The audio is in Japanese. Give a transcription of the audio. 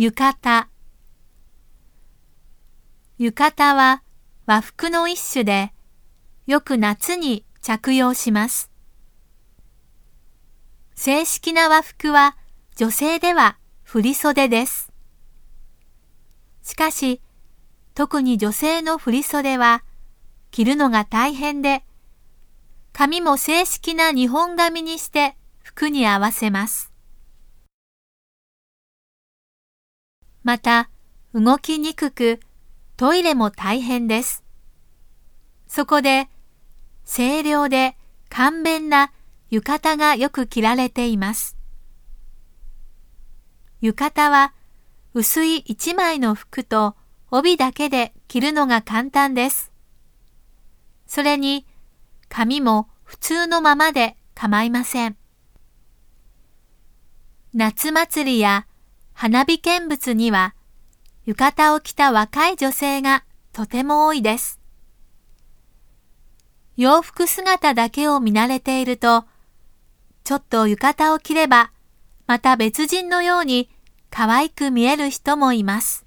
浴衣浴衣は和服の一種で、よく夏に着用します。正式な和服は女性では振袖です。しかし、特に女性の振袖は着るのが大変で、髪も正式な日本髪にして服に合わせます。また、動きにくく、トイレも大変です。そこで、清涼で簡便な浴衣がよく着られています。浴衣は薄い一枚の服と帯だけで着るのが簡単です。それに髪も普通のままで構いません。夏祭りや花火見物には浴衣を着た若い女性がとても多いです。洋服姿だけを見慣れているとちょっと浴衣を着れば、また別人のように可愛く見える人もいます。